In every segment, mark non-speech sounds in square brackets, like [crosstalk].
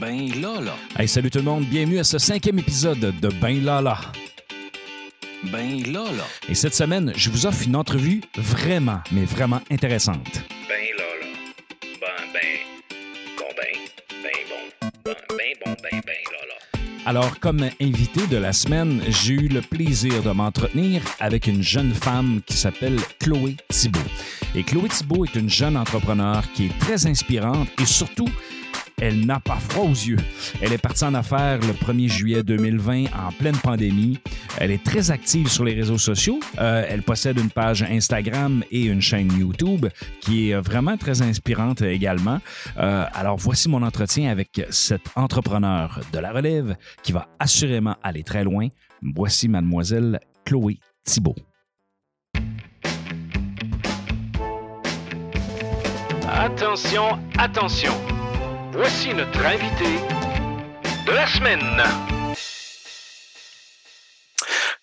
Ben Lala. Hey, salut tout le monde, bienvenue à ce cinquième épisode de Ben Lala. Ben Lala. Et cette semaine, je vous offre une entrevue vraiment, mais vraiment intéressante. Ben Lala. Ben, ben, bon, ben, ben, bon, ben, ben, bon, ben, ben, Lala. Alors, comme invité de la semaine, j'ai eu le plaisir de m'entretenir avec une jeune femme qui s'appelle Chloé Thibault. Et Chloé Thibault est une jeune entrepreneur qui est très inspirante et surtout, elle n'a pas froid aux yeux. Elle est partie en affaires le 1er juillet 2020 en pleine pandémie. Elle est très active sur les réseaux sociaux. Euh, elle possède une page Instagram et une chaîne YouTube qui est vraiment très inspirante également. Euh, alors voici mon entretien avec cette entrepreneur de la relève qui va assurément aller très loin. Voici mademoiselle Chloé Thibault. Attention, attention. Voici notre invité de la semaine.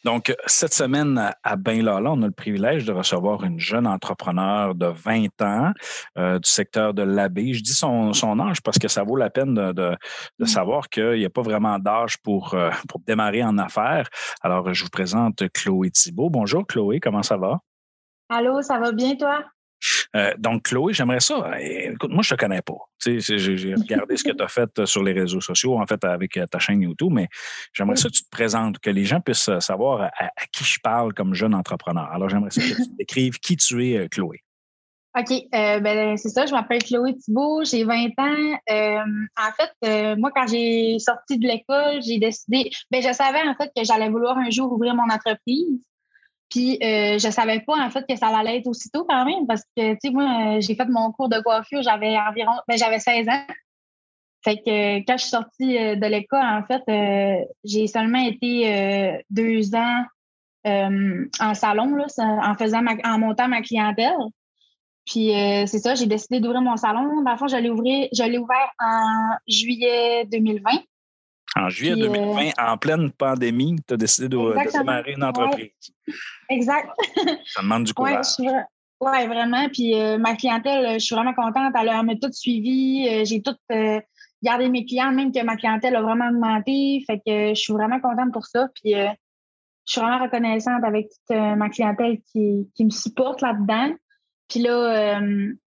Donc, cette semaine à Ben Lala, on a le privilège de recevoir une jeune entrepreneur de 20 ans euh, du secteur de l'abbé. Je dis son, son, âge parce que ça vaut la peine de, de, de savoir qu'il n'y a pas vraiment d'âge pour, euh, pour démarrer en affaires. Alors, je vous présente Chloé Thibault. Bonjour Chloé, comment ça va? Allô, ça va bien toi? Euh, donc, Chloé, j'aimerais ça. Écoute, moi, je te connais pas. J'ai regardé ce que tu as fait sur les réseaux sociaux, en fait, avec ta chaîne YouTube, mais j'aimerais ça que tu te présentes, que les gens puissent savoir à, à qui je parle comme jeune entrepreneur. Alors, j'aimerais ça que tu [laughs] décrives qui tu es, Chloé. OK, euh, ben, c'est ça, je m'appelle Chloé Thibault, j'ai 20 ans. Euh, en fait, euh, moi, quand j'ai sorti de l'école, j'ai décidé, ben, je savais en fait que j'allais vouloir un jour ouvrir mon entreprise. Puis euh, je savais pas en fait que ça allait être aussitôt quand même parce que tu sais moi j'ai fait mon cours de coiffure, j'avais environ ben j'avais 16 ans. Fait que quand je suis sortie de l'école en fait euh, j'ai seulement été deux ans en salon là, en faisant ma, en montant ma clientèle. Puis c'est ça, j'ai décidé d'ouvrir mon salon. Dans le fond, je l'ai ouvert en juillet 2020. En juillet Puis, 2020, euh... en pleine pandémie, tu as décidé de, de, démarrer une entreprise. Ouais. Exact. [laughs] Ça demande du courage. Oui, ouais, vraiment. Puis euh, ma clientèle, je suis vraiment contente. Elle m'a tout suivi. Euh, J'ai tout euh, gardé mes clients, même que ma clientèle a vraiment augmenté. Fait que je suis vraiment contente pour ça. Puis je suis vraiment reconnaissante avec toute ma clientèle qui, qui me supporte là-dedans. Puis là,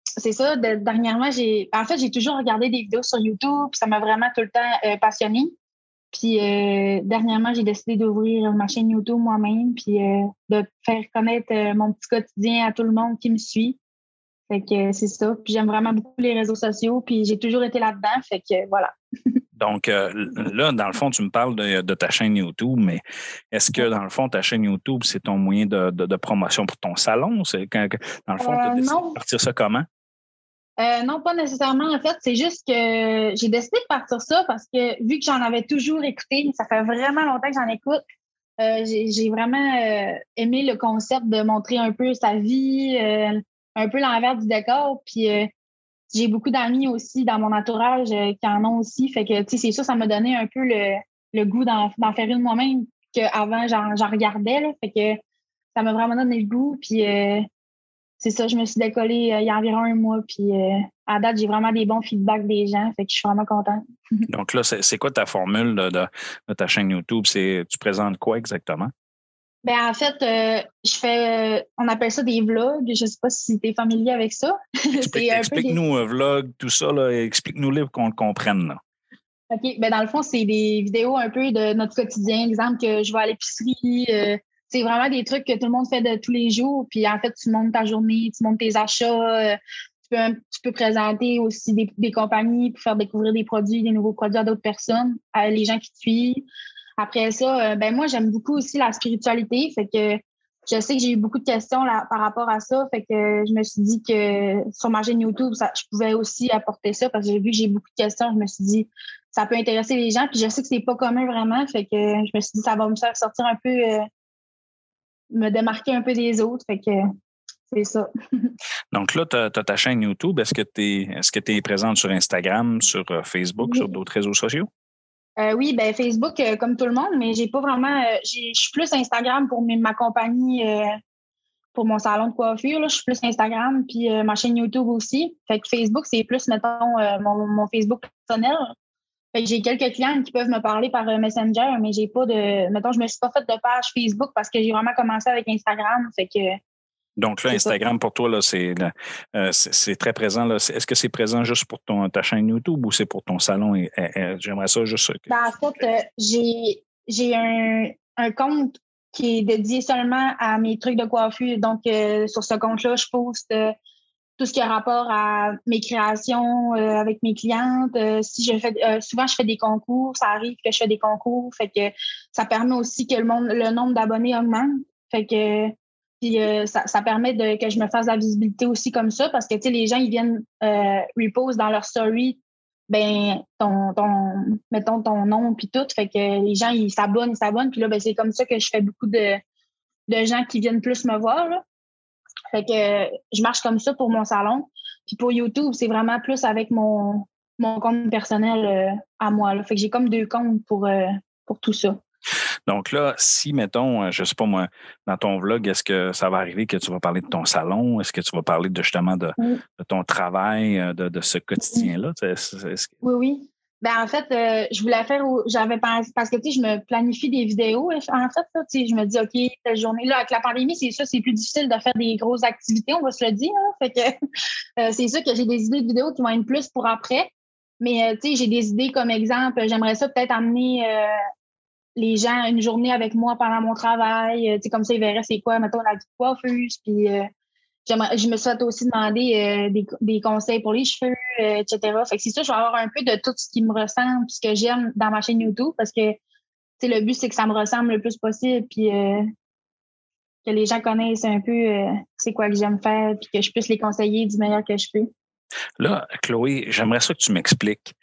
c'est ça. De, dernièrement, j'ai, en fait, j'ai toujours regardé des vidéos sur YouTube. Puis ça m'a vraiment tout le temps passionnée. Puis euh, dernièrement, j'ai décidé d'ouvrir ma chaîne YouTube moi-même, puis euh, de faire connaître euh, mon petit quotidien à tout le monde qui me suit. Fait que c'est ça. Puis j'aime vraiment beaucoup les réseaux sociaux, puis j'ai toujours été là-dedans. Fait que voilà. [laughs] Donc là, dans le fond, tu me parles de, de ta chaîne YouTube, mais est-ce que dans le fond, ta chaîne YouTube, c'est ton moyen de, de, de, promotion pour ton salon? Dans le fond, tu as décidé de partir ça comment? Euh, non, pas nécessairement. En fait, c'est juste que j'ai décidé de partir ça parce que vu que j'en avais toujours écouté, ça fait vraiment longtemps que j'en écoute. Euh, j'ai vraiment euh, aimé le concept de montrer un peu sa vie, euh, un peu l'envers du décor. Puis euh, j'ai beaucoup d'amis aussi dans mon entourage qui en ont aussi. Fait que, tu sais, c'est sûr, ça m'a donné un peu le, le goût d'en faire une moi-même qu'avant, j'en regardais. Là. Fait que ça m'a vraiment donné le goût. Puis c'est ça, je me suis décollée euh, il y a environ un mois, puis euh, à date, j'ai vraiment des bons feedbacks des gens, fait que je suis vraiment contente. [laughs] Donc là, c'est quoi ta formule de, de, de ta chaîne YouTube? Tu présentes quoi exactement? Ben en fait, euh, je fais, on appelle ça des vlogs. Je sais pas si tu es familier avec ça. [laughs] Explique-nous un des... vlog, tout ça, explique-nous-le pour qu'on le comprenne. Là. OK. Ben dans le fond, c'est des vidéos un peu de notre quotidien. Exemple que je vais à l'épicerie, c'est vraiment des trucs que tout le monde fait de tous les jours. Puis en fait, tu montes ta journée, tu montes tes achats. Tu peux, tu peux présenter aussi des, compagnies pour faire découvrir des produits, des nouveaux produits à d'autres personnes, à les gens qui te suivent. Après ça, ben moi, j'aime beaucoup aussi la spiritualité. Fait que je sais que j'ai eu beaucoup de questions là, par rapport à ça. Fait que je me suis dit que sur ma chaîne YouTube, je pouvais aussi apporter ça parce que j'ai vu que j'ai beaucoup de questions. Je me suis dit, ça peut intéresser les gens. Puis je sais que c'est pas commun vraiment. Fait que je me suis dit, ça va me faire sortir un peu. Euh, me démarquer un peu des autres. Fait que c'est ça. [laughs] Donc là, tu as, ta chaîne YouTube. Est-ce que tu es, est-ce que tu es présente sur Instagram, sur Facebook, oui. sur d'autres réseaux sociaux? Euh, oui, ben Facebook, euh, comme tout le monde, mais j'ai pas vraiment. Euh, je suis plus Instagram pour mes, ma compagnie, euh, pour mon salon de coiffure. Là, je suis plus Instagram, puis ma chaîne YouTube aussi. Fait que Facebook, c'est plus, mettons, mon, mon, Facebook personnel. Fait que j'ai quelques clients qui peuvent me parler par euh, Messenger, mais j'ai pas de. Mettons, je me suis pas fait de page Facebook parce que j'ai vraiment commencé avec Instagram. Fait que. Donc là. Instagram pour toi, là, c'est euh, c'est très présent. là. Est-ce que c'est présent juste pour ton, ta chaîne YouTube ou c'est pour ton salon? Et- et- et J'aimerais ça juste. que- Ben, en fait, euh, j'ai j'ai un, un compte qui est dédié seulement à mes trucs de coiffure. Donc, euh, sur ce compte-là, je poste euh, tout ce qui a rapport à mes créations euh, avec mes clientes. Euh, si je fais euh, souvent je fais des concours, ça arrive que je fais des concours. Fait que ça permet aussi que le monde, le nombre d'abonnés augmente. Fait que puis ça, ça permet de, que je me fasse de la visibilité aussi comme ça parce que les gens ils viennent repost dans leur story ben ton, ton mettons ton nom puis tout fait que les gens ils s'abonnent ils s'abonnent puis là ben c'est comme ça que je fais beaucoup de de gens qui viennent plus me voir. Fait que je marche comme ça pour mon salon puis pour YouTube c'est vraiment plus avec mon mon compte personnel euh, à moi là. fait que j'ai comme deux comptes pour euh, pour tout ça Donc là, si, mettons, euh, je sais pas moi, dans ton vlog, est-ce que ça va arriver que tu vas parler de ton salon? Est-ce que tu vas parler de, justement de, Oui. de ton travail, de, de ce quotidien-là? Oui, oui. Ben, en fait, euh, je voulais faire, au- j'avais pensé, parce que, tu sais, je me planifie des vidéos, en fait, tu sais, je me dis, OK, cette journée, là, avec la pandémie, c'est sûr, c'est plus difficile de faire des grosses activités, on va se le dire, hein. fait que, [laughs] euh, c'est sûr que j'ai des idées de vidéos qui vont être plus pour après, mais, euh, tu sais, j'ai des idées comme exemple, j'aimerais ça peut-être amener les gens une journée avec moi pendant mon travail, tu sais, comme ça, ils verraient c'est quoi, mettons, la coiffeuse, puis je me fait aussi demander euh, des, des conseils pour les cheveux, euh, etc. Fait que c'est ça, je vais avoir un peu de tout ce qui me ressemble, ce que j'aime dans ma chaîne YouTube, parce que le but, c'est que ça me ressemble le plus possible, puis euh, que les gens connaissent un peu c'est quoi que j'aime faire, puis que je puisse les conseiller du meilleur que je peux. Là, Chloé, j'aimerais ça que tu m'expliques.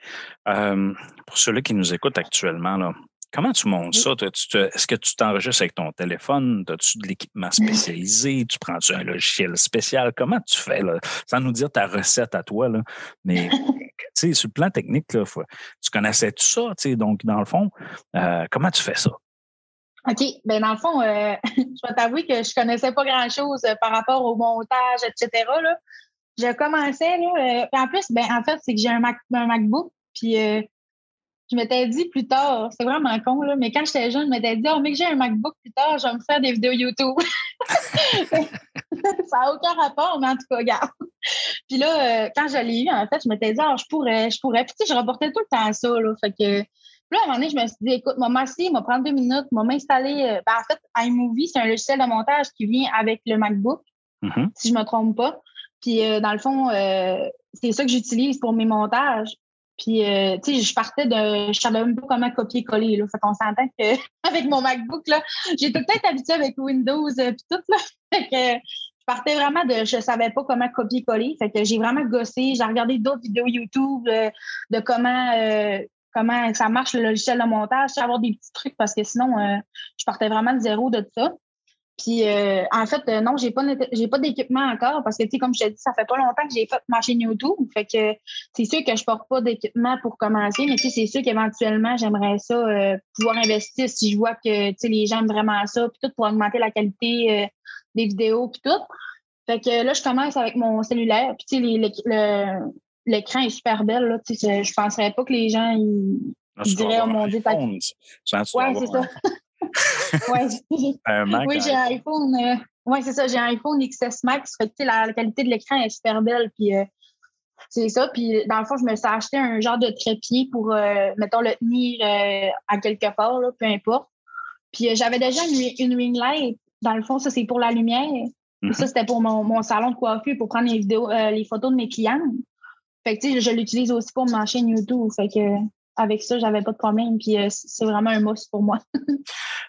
pour ceux-là qui nous écoutent actuellement, là, comment tu montes ça? Est-ce que tu t'enregistres avec ton téléphone? As-tu de l'équipement spécialisé? tu prends-tu un logiciel spécial? Comment tu fais? Là? Sans nous dire ta recette à toi, là. mais [laughs] tu sais, sur le plan technique, là, faut- tu connaissais tout ça? Donc, dans le fond, euh, comment tu fais ça? OK. Ben dans le fond, euh, [laughs] je vais t'avouer que je connaissais pas grand-chose euh, par rapport au montage, etc. Là. Je commençais, là. euh, en plus, ben en fait, c'est que j'ai un, Mac, un MacBook, puis je m'étais dit plus tard, c'est vraiment con, là, mais quand j'étais jeune, je m'étais dit, oh, mais que j'ai un MacBook plus tard, je vais me faire des vidéos YouTube. [laughs] ça n'a aucun rapport, mais en tout cas, regarde. Puis là, euh, quand je l'ai eu, en fait, je m'étais dit, ah, je pourrais, je pourrais. Puis tu sais, je reportais tout le temps ça, là. Fait que puis là, à un moment donné, je me suis dit, écoute, moi, assis, m'a prendre deux minutes, m'a m'installer. euh, ben, en fait, iMovie, c'est un logiciel de montage qui vient avec le MacBook, Mhm. si je me trompe pas. Puis, euh, dans le fond, c'est ça que j'utilise pour mes montages. Puis, euh, tu sais, je partais de. Je savais même pas comment copier-coller, là. Fait qu'on s'entend que [laughs] avec mon MacBook, là, tout peut-être habitué avec Windows euh, puis tout, là. [laughs] Fait que je partais vraiment de. Je savais pas comment copier-coller. Fait que j'ai vraiment gossé. J'ai regardé d'autres vidéos YouTube euh, de comment. euh, comment ça marche le logiciel de montage, avoir des petits trucs parce que sinon, euh, je partais vraiment de zéro de ça. Puis euh, en fait, euh, non, j'ai pas j'ai pas d'équipement encore parce que tu sais, comme je t'ai dit, ça fait pas longtemps que j'ai fait ma chaîne YouTube. Fait que c'est sûr que je porte pas d'équipement pour commencer, mais tu sais, c'est sûr qu'éventuellement, j'aimerais ça euh, pouvoir investir si je vois que tu sais, les gens aiment vraiment ça, puis tout pour augmenter la qualité des vidéos, puis tout. Fait que là, je commence avec mon cellulaire, puis tu sais, les- les- le- l'écran est super belle. Là, tu sais, je penserais pas que les gens ils, dois dirais, avoir oh mon Dieu, t'as- Ouais, c'est ça. Ouais, [laughs] Un, oui, j'ai un iPhone. euh, ouais, c'est ça, j'ai un iPhone XS Max. Fait que, la, la qualité de l'écran est super belle. Puis euh, c'est ça. Puis dans le fond, je me suis acheté un genre de trépied pour, euh, mettons, le tenir à quelque part, là, peu importe. Puis j'avais déjà une, une ring light. Dans le fond, ça, c'est pour la lumière. Ça, c'était pour mon, mon salon de coiffure pour prendre les vidéos, les photos de mes clients. Fait que, je l'utilise aussi pour ma chaîne YouTube. Fait que, avec ça, j'avais pas de problème. Puis euh, c'est vraiment un must pour moi. [laughs]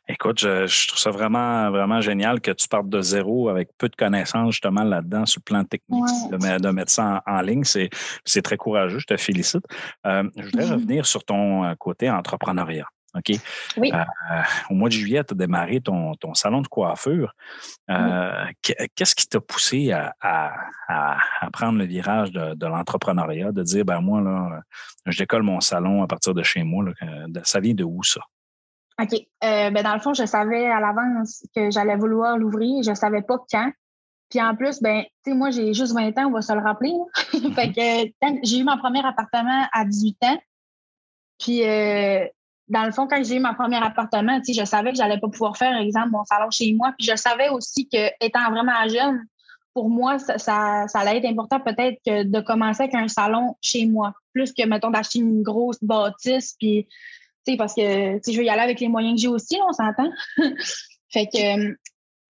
Écoute, je, je trouve ça vraiment, vraiment génial que tu partes de zéro avec peu de connaissances justement là-dedans sur le plan technique, Ouais. de, me- de mettre ça en, en ligne. C'est, c'est très courageux, je te félicite. Euh, je voudrais revenir sur ton euh, côté entrepreneuriat. OK? Oui. Euh, au mois de juillet, tu as démarré ton, ton salon de coiffure. Euh, que- Qu'est-ce qui t'a poussé à, à- à- à prendre le virage de, de l'entrepreneuriat, de dire, ben moi, là, je décolle mon salon à partir de chez moi. là, ça vient de où ça? OK. Euh, ben dans le fond, je savais à l'avance que j'allais vouloir l'ouvrir. Je savais pas quand. Puis en plus, ben, tu sais, moi, j'ai juste 20 ans, on va se le rappeler. [laughs] fait [laughs] que j'ai eu mon premier appartement à 18 ans. Puis, euh, dans le fond, quand j'ai eu mon premier appartement, je savais que j'allais pas pouvoir faire, exemple, mon salon chez moi. Puis, je savais aussi que, étant vraiment jeune, pour moi, ça, ça, allait être important peut-être que de commencer avec un salon chez moi, plus que, mettons, d'acheter une grosse bâtisse. Puis, parce que, je veux y aller avec les moyens que j'ai aussi, on s'entend. [laughs] fait que,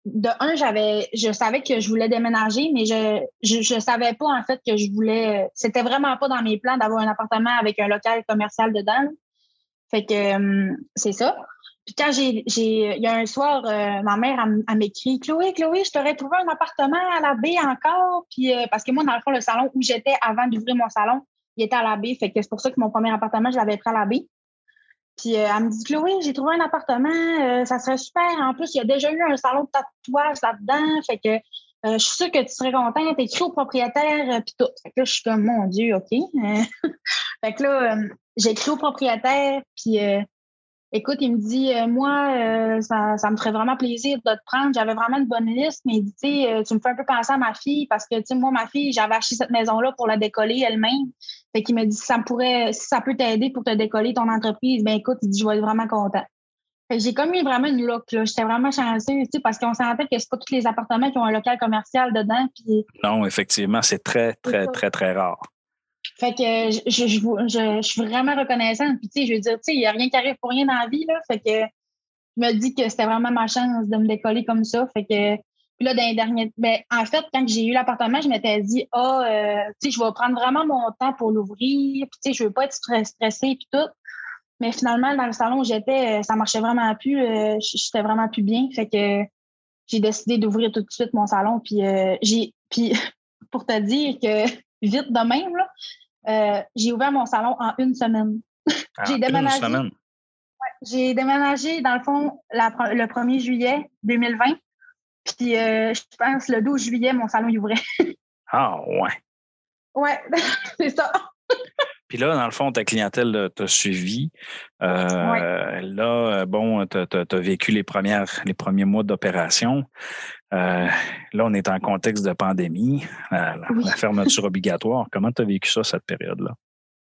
de un, j'avais, je savais que je voulais déménager, mais je, je, savais pas en fait que je voulais. C'était vraiment pas dans mes plans d'avoir un appartement avec un local commercial dedans. Fait que euh, c'est ça. Puis quand j'ai, il y a un soir, euh, ma mère a, m'écrit Chloé, Chloé, je t'aurais trouvé un appartement à la baie encore. Puis euh, parce que moi, dans le fond, le salon où j'étais avant d'ouvrir mon salon, il était à la baie. Fait que c'est pour ça que mon premier appartement, je l'avais pris à la baie. Puis euh, elle me dit Chloé, j'ai trouvé un appartement, euh, ça serait super. En plus, il y a déjà eu un salon de tatouage là-dedans. Fait que euh, je suis sûre que tu serais contente. Écris au propriétaire, puis tout. Fait que là, je suis comme mon Dieu, OK. [laughs] fait que là, j'écris au propriétaire, puis Écoute, il me dit, euh, moi, euh, ça, ça, me ferait vraiment plaisir de te prendre. J'avais vraiment une bonne liste, mais sais, euh, tu me fais un peu penser à ma fille parce que, tu sais, moi, ma fille, j'avais acheté cette maison-là pour la décoller elle-même. Fait qu'il me dit, si ça pourrait, si ça peut t'aider pour te décoller ton entreprise, ben écoute, il dit, je vais être vraiment content. J'ai comme eu vraiment une look, là. J'étais vraiment chanceuse, tu sais, parce qu'on s'entend que c'est pas tous les appartements qui ont un local commercial dedans. Puis... Non, effectivement, c'est très, très, très, très rare. Fait que je, je, je, suis vraiment reconnaissante. Puis, tu sais, je veux dire, tu sais, il n'y a rien qui arrive pour rien dans la vie, là. Fait que je me dis que c'était vraiment ma chance de me décoller comme ça. Fait que, puis là, dans les derniers. Ben, en fait, quand j'ai eu l'appartement, je m'étais dit, ah, oh, tu sais, je vais prendre vraiment mon temps pour l'ouvrir. Puis, tu sais, je veux pas être stressée, puis tout. Mais finalement, dans le salon où j'étais, euh, ça marchait vraiment plus. Euh, j'étais vraiment plus bien. Fait que j'ai décidé d'ouvrir tout de suite mon salon. Puis, j'ai. Puis, [laughs] pour te dire que [laughs] vite de même, là, euh, j'ai ouvert mon salon en une semaine. [laughs] j'ai déménagé. j'ai déménagé, dans le fond, le 1er juillet 2020. Puis, euh, je pense, le 12 juillet, mon salon y ouvrait. ah, ouais. Ouais, c'est ça. Puis là, dans le fond, ta clientèle t'a suivi. Euh, là, bon, tu as, vécu les, premières, les premiers mois d'opération. Euh, là, on est en contexte de pandémie, la, fermeture obligatoire. Comment tu as vécu ça, cette période-là?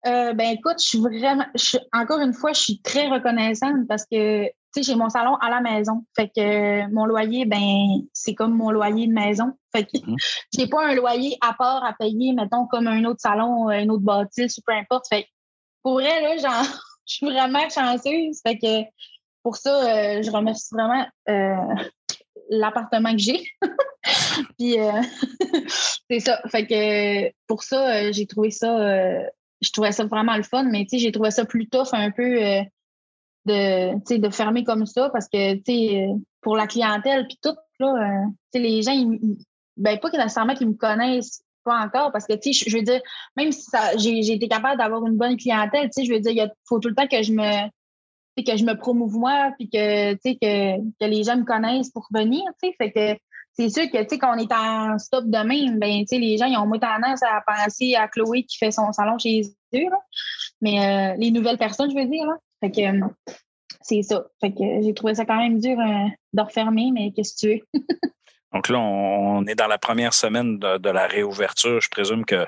Euh, ben écoute, je suis vraiment, encore une fois, je suis très reconnaissante parce que, tu sais, j'ai mon salon à la maison. Fait que mon loyer, ben, c'est comme mon loyer de maison. Fait que mhm. [laughs] j'ai pas un loyer à part à payer, mettons, comme un autre salon, un autre bâtisse ou peu importe. Fait que pour vrai, là, genre, [laughs] je suis vraiment chanceuse. Fait que pour ça, euh, je remercie vraiment l'appartement que j'ai. [laughs] puis euh, c'est ça. Fait que pour ça, euh, j'ai trouvé ça, euh, je trouvais ça vraiment le fun, mais tu sais, j'ai trouvé ça plus tough un peu de, de fermer comme ça parce que, sais, pour la clientèle, puis tout, là, sais, les gens, ils, ben pas nécessairement qu'ils me connaissent pas encore parce que, je veux dire, même si j'ai été capable d'avoir une bonne clientèle, je veux dire, il faut tout le temps que je me que je me promouve moi, puis que, que, que les gens me connaissent pour venir, Fait que c'est sûr que, tu quand on est en stop de même, ben, les gens, ils ont moins tendance à penser à Chloé qui fait son salon chez eux, Mais euh, les nouvelles personnes, je veux dire, là. Fait que c'est ça. Fait que j'ai trouvé ça quand même dur euh, de refermer, mais qu'est-ce que tu veux? [laughs] Donc là, on est dans la première semaine de, la réouverture. Je présume que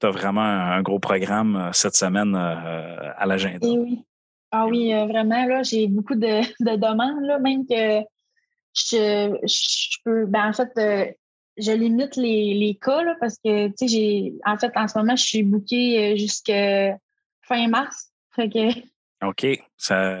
tu as vraiment un, gros programme euh, cette semaine à l'agenda. Oui, ah oui, euh, vraiment, là, j'ai beaucoup de, demandes, là, même que je, je peux. Ben, en fait, euh, je limite les, les cas, là, parce que, tu sais, j'ai. En fait, en ce moment, je suis bookée euh, jusqu'à fin mars. Fait que. OK. Ça,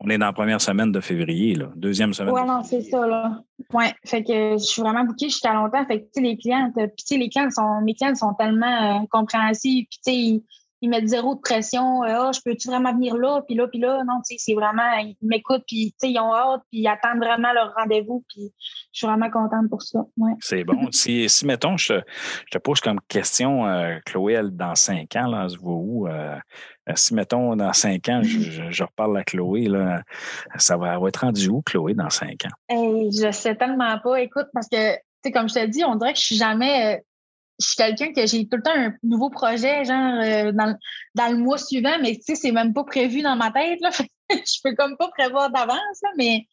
on, est dans la première semaine de février, là. Deuxième semaine. Oui, non, c'est ça, là. Oui. Fait que je suis vraiment bookée jusqu'à longtemps. Fait que, tu sais, les clientes, puis, tu sais, les clients sont, mes clients sont tellement compréhensifs, puis, tu sais, ils mettent zéro de pression. Euh, ah, je peux-tu vraiment venir là, puis là, puis là. Non, tu sais, c'est vraiment, ils m'écoutent, puis ils ont hâte, puis ils attendent vraiment leur rendez-vous, puis je suis vraiment contente pour ça. Ouais. C'est bon. [laughs] si, si, mettons, je, te pose comme question, euh, Chloé, dans cinq ans, là, elle se voit où? Euh, si, mettons, dans cinq ans, je, reparle à Chloé, là, ça va, être rendu où, Chloé, dans cinq ans? Hey, je sais tellement pas. Écoute, parce que, tu sais, comme je te dis, on dirait que je suis jamais je suis quelqu'un que j'ai tout le temps un nouveau projet, genre euh, dans, dans, le mois suivant, mais tu sais, c'est même pas prévu dans ma tête. Là. [laughs] je peux comme pas prévoir d'avance, mais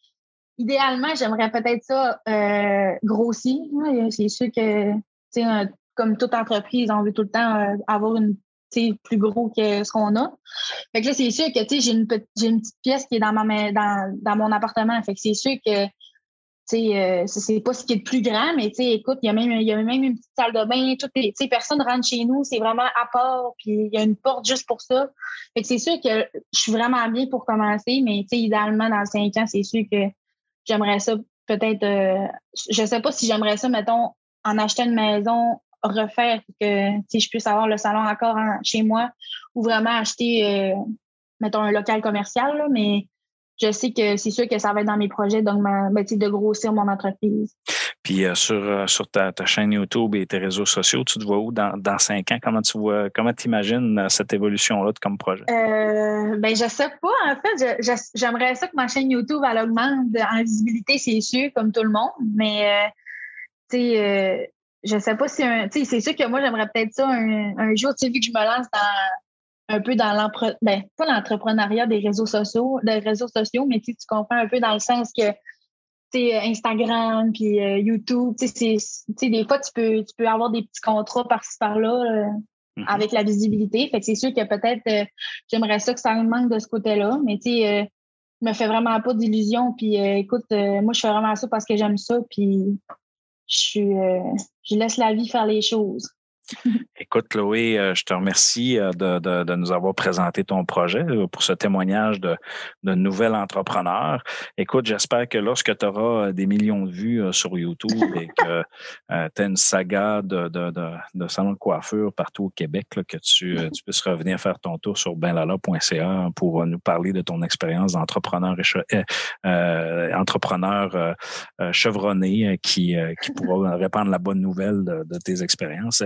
idéalement, j'aimerais peut-être ça euh, grossir. C'est sûr que, tu sais, comme toute entreprise, on veut tout le temps euh, avoir une plus gros que ce qu'on a. Fait que là, c'est sûr que j'ai une, j'ai une petite pièce qui est dans, ma, dans, dans mon appartement. Fait que c'est sûr que euh, c'est pas ce qui est le plus grand, mais écoute, il y, a même, y a même une petite salle de bain. Tout est, personne rentre chez nous, c'est vraiment à part, puis il y a une porte juste pour ça. Fait c'est sûr que je suis vraiment bien pour commencer, mais idéalement, dans cinq ans, c'est sûr que j'aimerais ça peut-être. Euh, je sais pas si j'aimerais ça, mettons, en achetant une maison, refaire que je puisse avoir le salon encore chez moi ou vraiment acheter, euh, mettons, un local commercial, là, mais je sais que c'est sûr que ça va être dans mes projets donc ben, de grossir mon entreprise. Puis euh, sur, euh, sur ta, chaîne YouTube et tes réseaux sociaux, tu te vois où dans, cinq ans? Comment tu vois, comment tu imagines euh, cette évolution-là comme projet? Euh, ben, je sais pas. En fait, j'aimerais ça que ma chaîne YouTube elle augmente en visibilité, c'est sûr, comme tout le monde. Mais tu sais, je sais pas si un. c'est sûr que moi, j'aimerais peut-être ça un, un jour, tu sais, vu que je me lance dans un peu dans l'entre ben, pas l'entrepreneuriat des réseaux sociaux, des réseaux sociaux, mais tu comprends un peu dans le sens que Instagram puis euh, YouTube, tu sais, des fois tu peux tu peux avoir des petits contrats par-ci par-là euh, mm-hmm. avec la visibilité. Fait que c'est sûr que peut-être euh, j'aimerais ça que ça manque de ce côté-là, mais tu sais, me fait vraiment pas d'illusions. Puis écoute, moi je fais vraiment ça parce que j'aime ça, puis je je laisse la vie faire les choses. [laughs] Écoute, Chloé, euh, je te remercie euh, de, nous avoir présenté ton projet euh, pour ce témoignage de, nouvel entrepreneur. Écoute, j'espère que lorsque tu auras des millions de vues sur YouTube et que tu as une saga de, de, de, salon de coiffure partout au Québec, que tu, puisses revenir faire ton tour sur benlala.ca pour nous parler de ton expérience d'entrepreneur entrepreneur chevronné qui pourra répandre la bonne nouvelle de, tes expériences.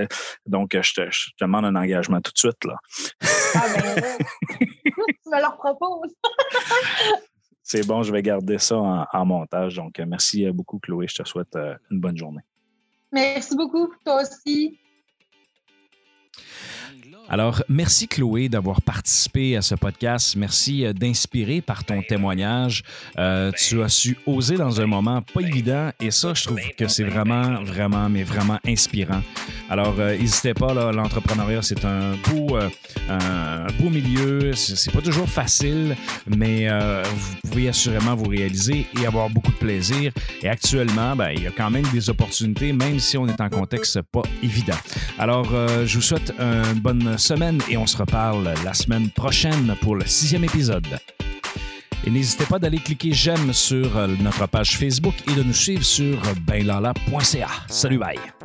Donc, je te, demande un engagement tout de suite. Là. Ah ben, [laughs] tu me le proposes. [laughs] C'est bon, je vais garder ça en, montage. Donc, merci beaucoup, Chloé. Je te souhaite euh, une bonne journée. Merci beaucoup, toi aussi. Alors, merci Chloé d'avoir participé à ce podcast. Merci euh, d'inspirer par ton témoignage. Euh, tu as su oser dans un moment pas évident et ça, je trouve que c'est vraiment, vraiment, mais vraiment inspirant. Alors, euh, n'hésitez pas, l'entrepreneuriat, c'est un beau, un beau milieu. C'est pas toujours facile, mais vous pouvez assurément vous réaliser et avoir beaucoup de plaisir. Et actuellement, ben, il y a quand même des opportunités, même si on est en contexte pas évident. Alors, je vous souhaite une bonne semaine et on se reparle la semaine prochaine pour le sixième épisode. Et n'hésitez pas d'aller cliquer j'aime sur notre page Facebook et de nous suivre sur benlala.ca. Salut, bye!